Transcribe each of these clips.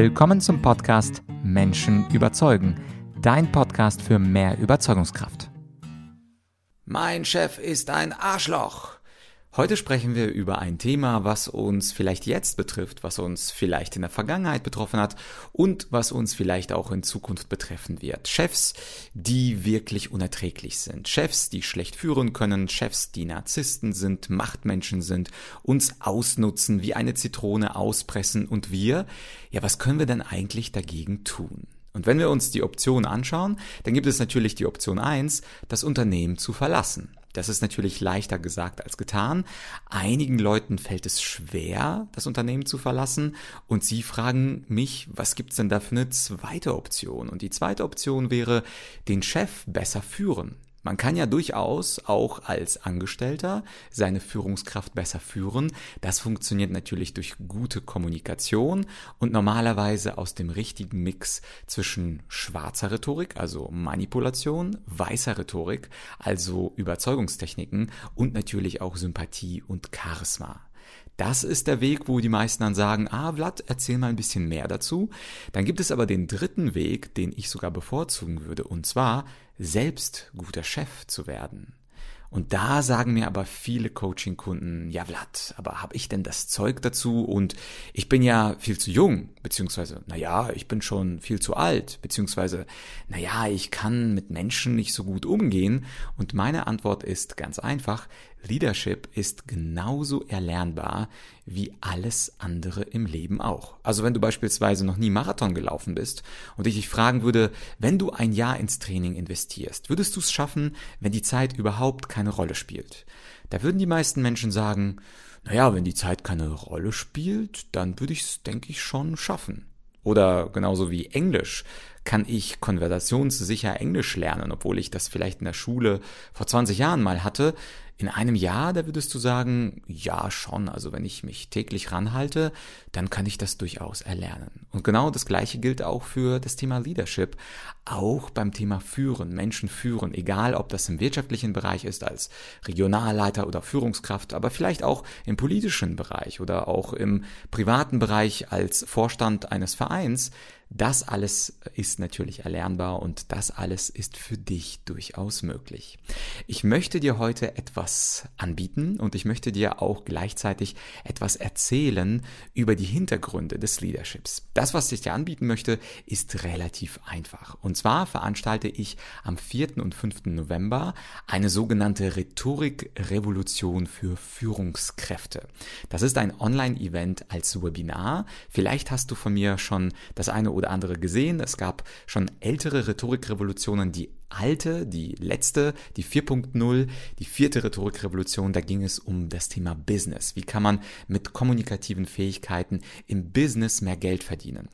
Willkommen zum Podcast Menschen überzeugen, dein Podcast für mehr Überzeugungskraft. Mein Chef ist ein Arschloch. Heute sprechen wir über ein Thema, was uns vielleicht jetzt betrifft, was uns vielleicht in der Vergangenheit betroffen hat und was uns vielleicht auch in Zukunft betreffen wird. Chefs, die wirklich unerträglich sind. Chefs, die schlecht führen können. Chefs, die Narzissten sind, Machtmenschen sind, uns ausnutzen, wie eine Zitrone auspressen und wir, ja, was können wir denn eigentlich dagegen tun? Und wenn wir uns die Option anschauen, dann gibt es natürlich die Option 1, das Unternehmen zu verlassen. Das ist natürlich leichter gesagt als getan. Einigen Leuten fällt es schwer, das Unternehmen zu verlassen und sie fragen mich, was gibt's denn da für eine zweite Option? Und die zweite Option wäre, den Chef besser führen. Man kann ja durchaus auch als Angestellter seine Führungskraft besser führen. Das funktioniert natürlich durch gute Kommunikation und normalerweise aus dem richtigen Mix zwischen schwarzer Rhetorik, also Manipulation, weißer Rhetorik, also Überzeugungstechniken und natürlich auch Sympathie und Charisma. Das ist der Weg, wo die meisten dann sagen, ah, Vlad, erzähl mal ein bisschen mehr dazu. Dann gibt es aber den dritten Weg, den ich sogar bevorzugen würde, und zwar selbst guter Chef zu werden. Und da sagen mir aber viele Coaching-Kunden, ja Vlad, aber habe ich denn das Zeug dazu? Und ich bin ja viel zu jung, beziehungsweise, naja, ich bin schon viel zu alt, beziehungsweise, naja, ich kann mit Menschen nicht so gut umgehen. Und meine Antwort ist ganz einfach, Leadership ist genauso erlernbar wie alles andere im Leben auch. Also wenn du beispielsweise noch nie Marathon gelaufen bist und ich dich fragen würde, wenn du ein Jahr ins Training investierst, würdest du es schaffen, wenn die Zeit überhaupt keine Rolle spielt? Da würden die meisten Menschen sagen, naja, wenn die Zeit keine Rolle spielt, dann würde ich es, denke ich, schon schaffen. Oder genauso wie Englisch kann ich konversationssicher Englisch lernen, obwohl ich das vielleicht in der Schule vor 20 Jahren mal hatte. In einem Jahr, da würdest du sagen, ja schon, also wenn ich mich täglich ranhalte, dann kann ich das durchaus erlernen. Und genau das gleiche gilt auch für das Thema Leadership, auch beim Thema Führen, Menschen führen, egal ob das im wirtschaftlichen Bereich ist als Regionalleiter oder Führungskraft, aber vielleicht auch im politischen Bereich oder auch im privaten Bereich als Vorstand eines Vereins. Das alles ist natürlich erlernbar und das alles ist für dich durchaus möglich. Ich möchte dir heute etwas anbieten und ich möchte dir auch gleichzeitig etwas erzählen über die Hintergründe des Leaderships. Das, was ich dir anbieten möchte, ist relativ einfach. Und zwar veranstalte ich am 4. und 5. November eine sogenannte Rhetorik-Revolution für Führungskräfte. Das ist ein Online-Event als Webinar. Vielleicht hast du von mir schon das eine oder andere gesehen. Es gab schon ältere Rhetorikrevolutionen, die alte, die letzte, die 4.0, die vierte Rhetorikrevolution, da ging es um das Thema Business. Wie kann man mit kommunikativen Fähigkeiten im Business mehr Geld verdienen?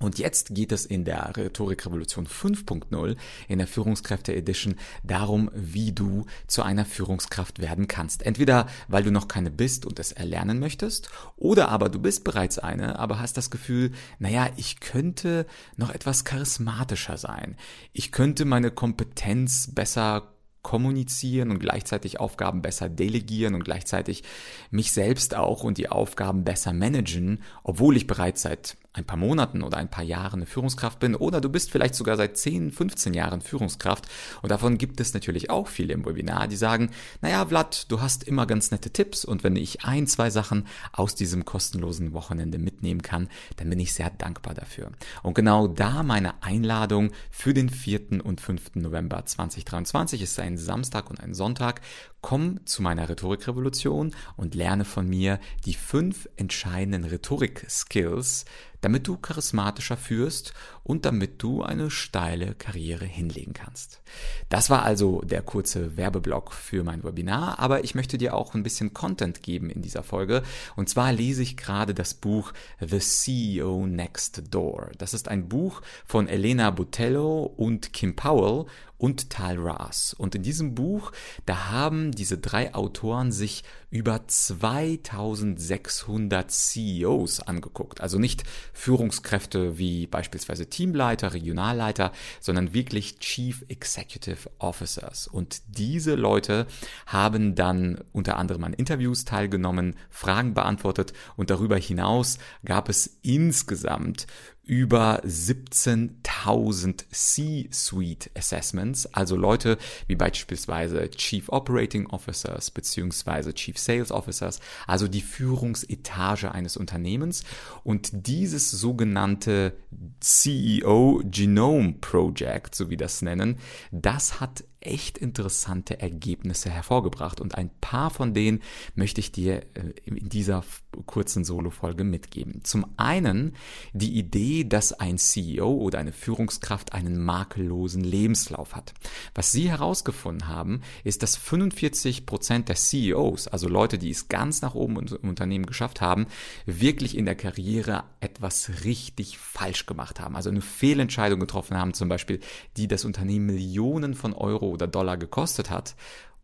Und jetzt geht es in der Rhetorikrevolution 5.0, in der Führungskräfte Edition, darum, wie du zu einer Führungskraft werden kannst. Entweder weil du noch keine bist und es erlernen möchtest, oder aber du bist bereits eine, aber hast das Gefühl, naja, ich könnte noch etwas charismatischer sein. Ich könnte meine Kompetenz besser kommunizieren und gleichzeitig Aufgaben besser delegieren und gleichzeitig mich selbst auch und die Aufgaben besser managen, obwohl ich bereits seit ein paar Monaten oder ein paar Jahren eine Führungskraft bin oder du bist vielleicht sogar seit 10, 15 Jahren Führungskraft und davon gibt es natürlich auch viele im Webinar, die sagen, naja Vlad, du hast immer ganz nette Tipps und wenn ich ein, zwei Sachen aus diesem kostenlosen Wochenende mitnehmen kann, dann bin ich sehr dankbar dafür. Und genau da meine Einladung für den 4. und 5. November 2023 ist ein Samstag und ein Sonntag. Komm zu meiner Rhetorikrevolution und lerne von mir die fünf entscheidenden Rhetorik-Skills, damit du charismatischer führst und damit du eine steile Karriere hinlegen kannst. Das war also der kurze Werbeblock für mein Webinar, aber ich möchte dir auch ein bisschen Content geben in dieser Folge. Und zwar lese ich gerade das Buch The CEO Next Door. Das ist ein Buch von Elena Botello und Kim Powell und Tal Ras. Und in diesem Buch, da haben diese drei Autoren sich über 2600 CEOs angeguckt. Also nicht Führungskräfte wie beispielsweise Teamleiter, Regionalleiter, sondern wirklich Chief Executive Officers. Und diese Leute haben dann unter anderem an Interviews teilgenommen, Fragen beantwortet und darüber hinaus gab es insgesamt über 17.000 C-Suite Assessments, also Leute wie beispielsweise Chief Operating Officers beziehungsweise Chief Sales Officers, also die Führungsetage eines Unternehmens. Und dieses sogenannte CEO Genome Project, so wie das nennen, das hat echt interessante Ergebnisse hervorgebracht und ein paar von denen möchte ich dir äh, in dieser kurzen Solo-Folge mitgeben. Zum einen die Idee, dass ein CEO oder eine Führungskraft einen makellosen Lebenslauf hat. Was sie herausgefunden haben, ist, dass 45 Prozent der CEOs, also Leute, die es ganz nach oben im Unternehmen geschafft haben, wirklich in der Karriere etwas richtig falsch gemacht haben. Also eine Fehlentscheidung getroffen haben, zum Beispiel, die das Unternehmen Millionen von Euro oder Dollar gekostet hat.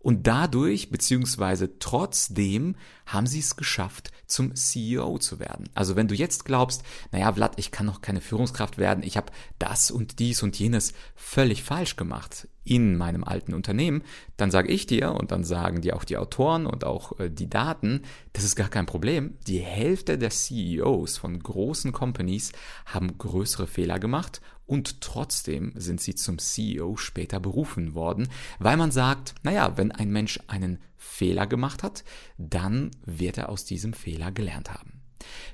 Und dadurch, beziehungsweise trotzdem, haben sie es geschafft, zum CEO zu werden. Also wenn du jetzt glaubst, naja, Vlad, ich kann noch keine Führungskraft werden, ich habe das und dies und jenes völlig falsch gemacht in meinem alten Unternehmen, dann sage ich dir und dann sagen dir auch die Autoren und auch äh, die Daten, das ist gar kein Problem. Die Hälfte der CEOs von großen Companies haben größere Fehler gemacht und trotzdem sind sie zum CEO später berufen worden, weil man sagt, naja, wenn ein Mensch einen Fehler gemacht hat, dann wird er aus diesem Fehler gelernt haben.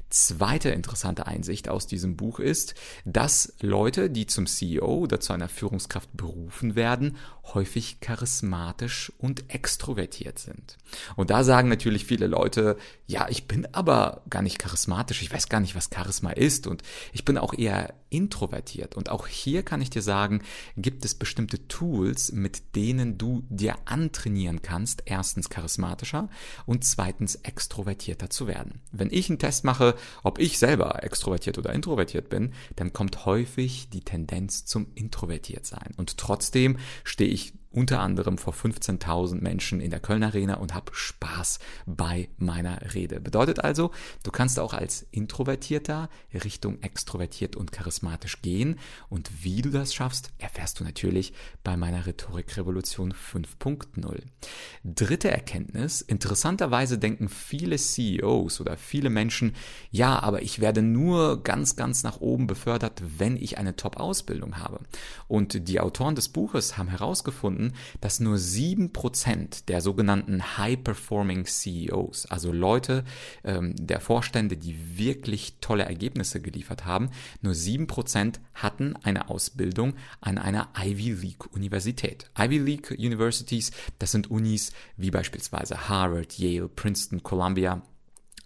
Zweite interessante Einsicht aus diesem Buch ist, dass Leute, die zum CEO oder zu einer Führungskraft berufen werden, häufig charismatisch und extrovertiert sind. Und da sagen natürlich viele Leute, ja, ich bin aber gar nicht charismatisch, ich weiß gar nicht, was Charisma ist und ich bin auch eher introvertiert. Und auch hier kann ich dir sagen, gibt es bestimmte Tools, mit denen du dir antrainieren kannst, erstens charismatischer und zweitens extrovertierter zu werden. Wenn ich einen Test mache, ob ich selber extrovertiert oder introvertiert bin, dann kommt häufig die Tendenz zum introvertiert sein. Und trotzdem stehe ich ich unter anderem vor 15.000 Menschen in der Köln Arena und habe Spaß bei meiner Rede. Bedeutet also, du kannst auch als Introvertierter Richtung extrovertiert und charismatisch gehen und wie du das schaffst, erfährst du natürlich bei meiner Rhetorikrevolution 5.0. Dritte Erkenntnis, interessanterweise denken viele CEOs oder viele Menschen, ja, aber ich werde nur ganz, ganz nach oben befördert, wenn ich eine Top-Ausbildung habe. Und die Autoren des Buches haben herausgefunden, herausgefunden, dass nur sieben Prozent der sogenannten High-Performing CEOs, also Leute ähm, der Vorstände, die wirklich tolle Ergebnisse geliefert haben, nur sieben Prozent hatten eine Ausbildung an einer Ivy League Universität. Ivy League Universities, das sind Unis wie beispielsweise Harvard, Yale, Princeton, Columbia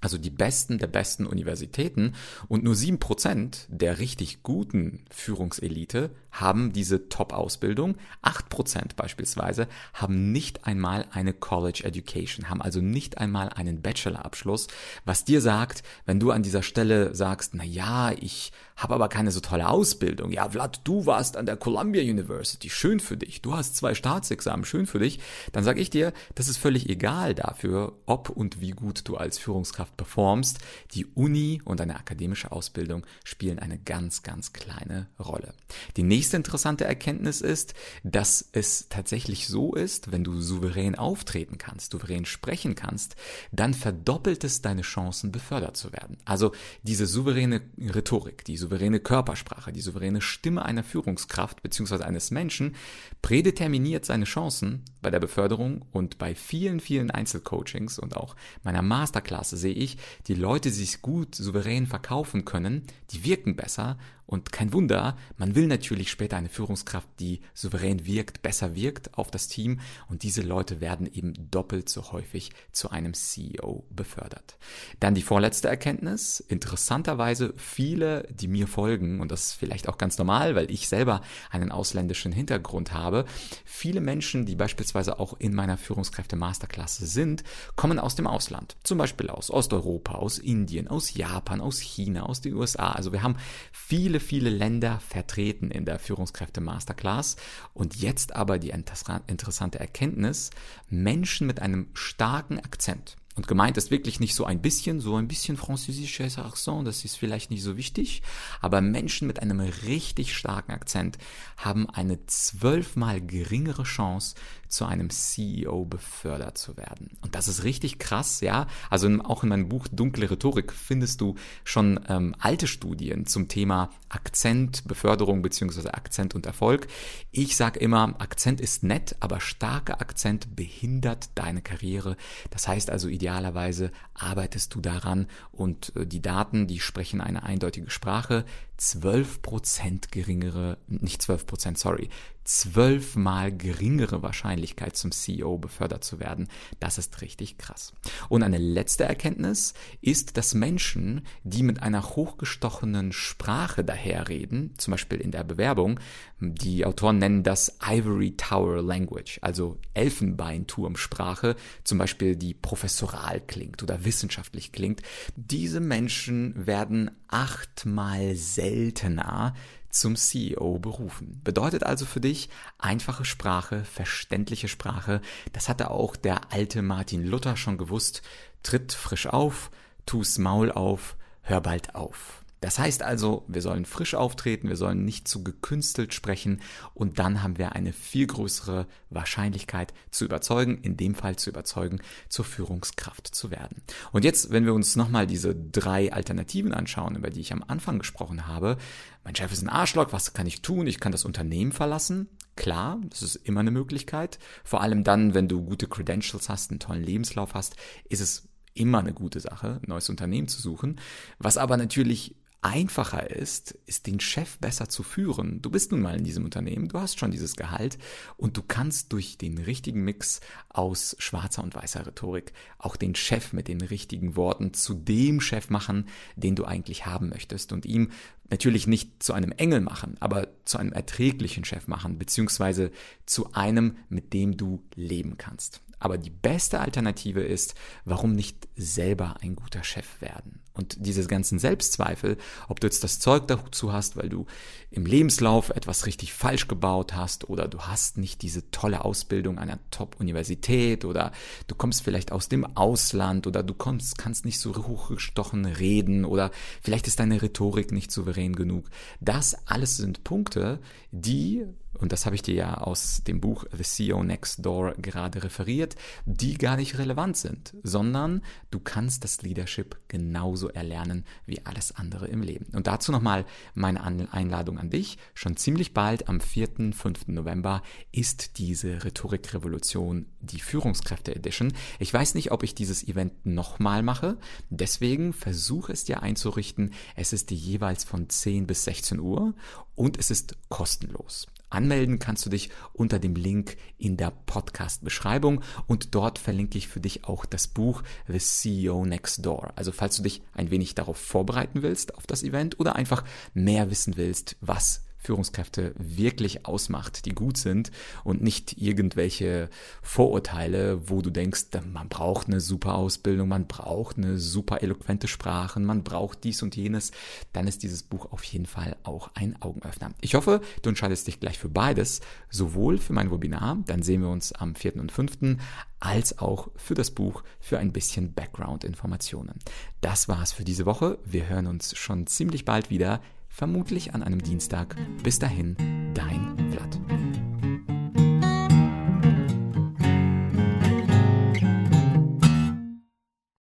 also die besten der besten Universitäten und nur sieben Prozent der richtig guten Führungselite haben diese Top-Ausbildung. Acht Prozent beispielsweise haben nicht einmal eine College Education, haben also nicht einmal einen Bachelorabschluss, was dir sagt, wenn du an dieser Stelle sagst, na ja, ich habe aber keine so tolle Ausbildung. Ja, Vlad, du warst an der Columbia University, schön für dich. Du hast zwei Staatsexamen, schön für dich. Dann sage ich dir, das ist völlig egal dafür, ob und wie gut du als Führungskraft performst. Die Uni und deine akademische Ausbildung spielen eine ganz, ganz kleine Rolle. Die nächste interessante Erkenntnis ist, dass es tatsächlich so ist, wenn du souverän auftreten kannst, souverän sprechen kannst, dann verdoppelt es deine Chancen, befördert zu werden. Also diese souveräne Rhetorik, die souveräne Körpersprache, die souveräne Stimme einer Führungskraft bzw. eines Menschen prädeterminiert seine Chancen bei der Beförderung und bei vielen, vielen Einzelcoachings und auch meiner Masterklasse sehe ich, die Leute, die sich gut souverän verkaufen können, die wirken besser und kein Wunder, man will natürlich später eine Führungskraft, die souverän wirkt, besser wirkt auf das Team und diese Leute werden eben doppelt so häufig zu einem CEO befördert. Dann die vorletzte Erkenntnis. Interessanterweise viele, die mir folgen, und das ist vielleicht auch ganz normal, weil ich selber einen ausländischen Hintergrund habe, viele Menschen, die beispielsweise beispielsweise auch in meiner Führungskräfte-Masterklasse sind, kommen aus dem Ausland. Zum Beispiel aus Osteuropa, aus Indien, aus Japan, aus China, aus den USA. Also wir haben viele, viele Länder vertreten in der Führungskräfte-Masterclass. Und jetzt aber die interessante Erkenntnis, Menschen mit einem starken Akzent, und gemeint ist wirklich nicht so ein bisschen, so ein bisschen französisches Accent, das ist vielleicht nicht so wichtig, aber Menschen mit einem richtig starken Akzent haben eine zwölfmal geringere Chance, zu einem CEO befördert zu werden. Und das ist richtig krass, ja. Also auch in meinem Buch Dunkle Rhetorik findest du schon ähm, alte Studien zum Thema Akzent, Beförderung beziehungsweise Akzent und Erfolg. Ich sage immer, Akzent ist nett, aber starker Akzent behindert deine Karriere. Das heißt also idealerweise arbeitest du daran und äh, die Daten, die sprechen eine eindeutige Sprache. 12% geringere, nicht 12%, sorry, zwölfmal geringere Wahrscheinlichkeit zum CEO befördert zu werden. Das ist richtig krass. Und eine letzte Erkenntnis ist, dass Menschen, die mit einer hochgestochenen Sprache daherreden, zum Beispiel in der Bewerbung, die Autoren nennen das Ivory Tower Language, also Elfenbeinturmsprache, zum Beispiel die professoral klingt oder wissenschaftlich klingt, diese Menschen werden achtmal seltener zum CEO berufen. Bedeutet also für dich einfache Sprache, verständliche Sprache. Das hatte auch der alte Martin Luther schon gewusst. Tritt frisch auf, tu's Maul auf, hör bald auf. Das heißt also, wir sollen frisch auftreten, wir sollen nicht zu gekünstelt sprechen und dann haben wir eine viel größere Wahrscheinlichkeit zu überzeugen, in dem Fall zu überzeugen, zur Führungskraft zu werden. Und jetzt, wenn wir uns nochmal diese drei Alternativen anschauen, über die ich am Anfang gesprochen habe, mein Chef ist ein Arschloch, was kann ich tun? Ich kann das Unternehmen verlassen. Klar, das ist immer eine Möglichkeit. Vor allem dann, wenn du gute Credentials hast, einen tollen Lebenslauf hast, ist es immer eine gute Sache, ein neues Unternehmen zu suchen. Was aber natürlich einfacher ist, ist den Chef besser zu führen. Du bist nun mal in diesem Unternehmen, du hast schon dieses Gehalt und du kannst durch den richtigen Mix aus schwarzer und weißer Rhetorik auch den Chef mit den richtigen Worten zu dem Chef machen, den du eigentlich haben möchtest und ihm natürlich nicht zu einem Engel machen, aber zu einem erträglichen Chef machen, beziehungsweise zu einem, mit dem du leben kannst. Aber die beste Alternative ist, warum nicht selber ein guter Chef werden? Und diese ganzen Selbstzweifel, ob du jetzt das Zeug dazu hast, weil du im Lebenslauf etwas richtig falsch gebaut hast oder du hast nicht diese tolle Ausbildung einer Top-Universität oder du kommst vielleicht aus dem Ausland oder du kommst, kannst nicht so hochgestochen reden oder vielleicht ist deine Rhetorik nicht souverän genug. Das alles sind Punkte, die und das habe ich dir ja aus dem Buch The CEO Next Door gerade referiert, die gar nicht relevant sind, sondern du kannst das Leadership genauso erlernen wie alles andere im Leben. Und dazu nochmal meine Einladung an dich. Schon ziemlich bald am 4., 5. November ist diese Rhetorikrevolution die Führungskräfte Edition. Ich weiß nicht, ob ich dieses Event nochmal mache, deswegen versuche es dir einzurichten. Es ist jeweils von 10 bis 16 Uhr und es ist kostenlos. Anmelden kannst du dich unter dem Link in der Podcast-Beschreibung und dort verlinke ich für dich auch das Buch The CEO Next Door. Also falls du dich ein wenig darauf vorbereiten willst auf das Event oder einfach mehr wissen willst, was Führungskräfte wirklich ausmacht, die gut sind und nicht irgendwelche Vorurteile, wo du denkst, man braucht eine super Ausbildung, man braucht eine super eloquente Sprache, man braucht dies und jenes, dann ist dieses Buch auf jeden Fall auch ein Augenöffner. Ich hoffe, du entscheidest dich gleich für beides, sowohl für mein Webinar, dann sehen wir uns am 4. und 5., als auch für das Buch für ein bisschen Background-Informationen. Das war's für diese Woche. Wir hören uns schon ziemlich bald wieder vermutlich an einem Dienstag. Bis dahin, dein Vlad.